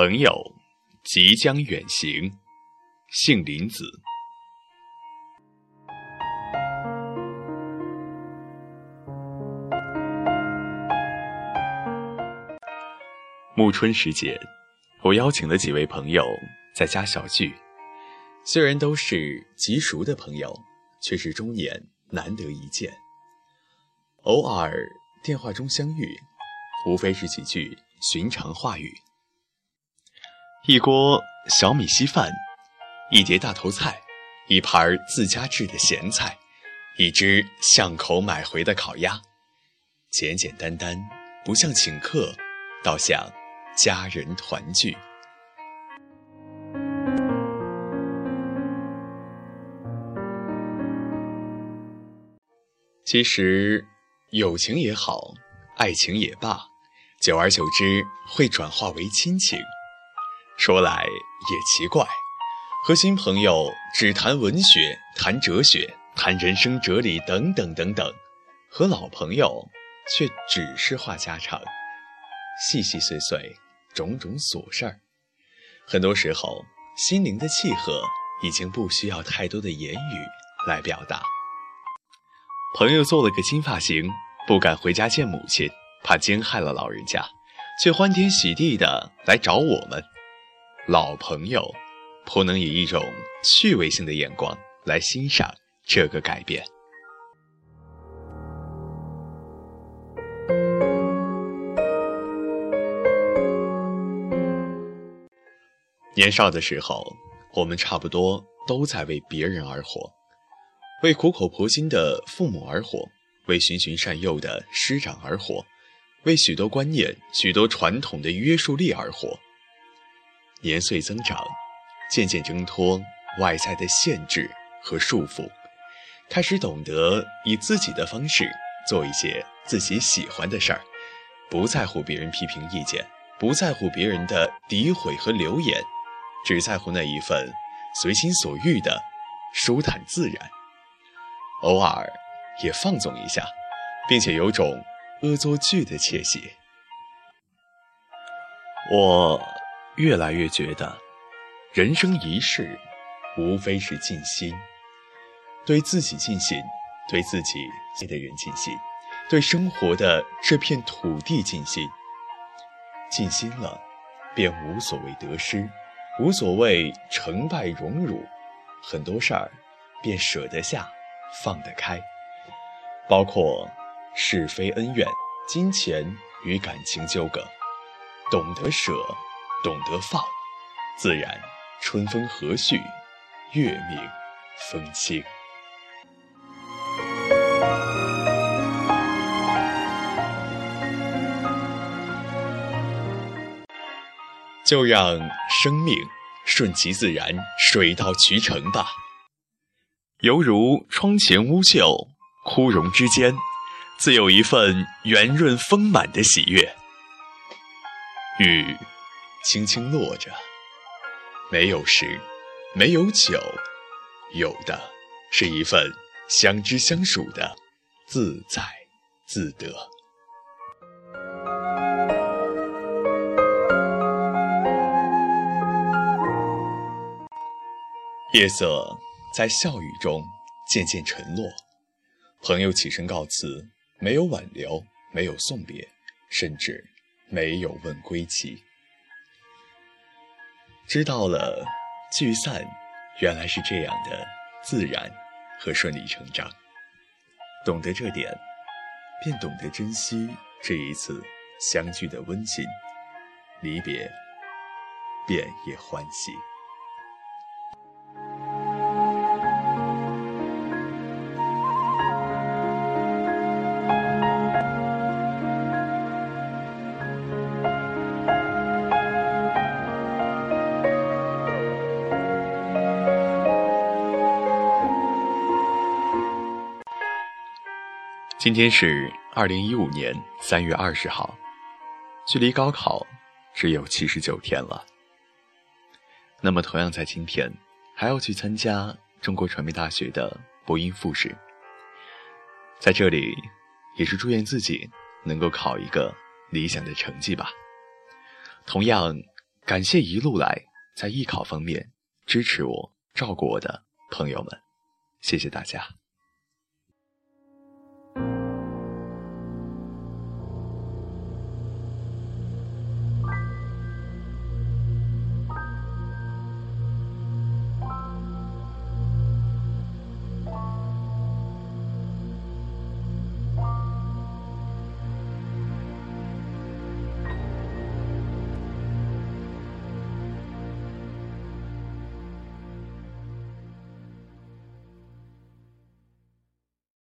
朋友即将远行，姓林子。暮春时节，我邀请了几位朋友在家小聚。虽然都是极熟的朋友，却是中年难得一见。偶尔电话中相遇，无非是几句寻常话语。一锅小米稀饭，一碟大头菜，一盘自家制的咸菜，一只巷口买回的烤鸭，简简单单，不像请客，倒像。家人团聚。其实，友情也好，爱情也罢，久而久之会转化为亲情。说来也奇怪，和新朋友只谈文学、谈哲学、谈人生哲理等等等等，和老朋友却只是话家常，细细碎碎。种种琐事儿，很多时候心灵的契合已经不需要太多的言语来表达。朋友做了个新发型，不敢回家见母亲，怕惊害了老人家，却欢天喜地的来找我们。老朋友颇能以一种趣味性的眼光来欣赏这个改变。年少的时候，我们差不多都在为别人而活，为苦口婆心的父母而活，为循循善诱的师长而活，为许多观念、许多传统的约束力而活。年岁增长，渐渐挣脱外在的限制和束缚，开始懂得以自己的方式做一些自己喜欢的事儿，不在乎别人批评意见，不在乎别人的诋毁和流言。只在乎那一份随心所欲的舒坦自然，偶尔也放纵一下，并且有种恶作剧的窃喜。我越来越觉得，人生一世，无非是尽心，对自己尽心，对自己爱的人尽心，对生活的这片土地尽心。尽心了，便无所谓得失。无所谓成败荣辱，很多事儿便舍得下，放得开，包括是非恩怨、金钱与感情纠葛，懂得舍，懂得放，自然春风和煦，月明风清。就让生命顺其自然，水到渠成吧。犹如窗前乌绣，枯荣之间，自有一份圆润丰满的喜悦。雨轻轻落着，没有时，没有酒，有的是一份相知相属的自在自得。夜色在笑语中渐渐沉落，朋友起身告辞，没有挽留，没有送别，甚至没有问归期。知道了聚散原来是这样的自然和顺理成章，懂得这点，便懂得珍惜这一次相聚的温馨，离别便也欢喜。今天是二零一五年三月二十号，距离高考只有七十九天了。那么，同样在今天，还要去参加中国传媒大学的播音复试。在这里，也是祝愿自己能够考一个理想的成绩吧。同样，感谢一路来在艺考方面支持我、照顾我的朋友们，谢谢大家。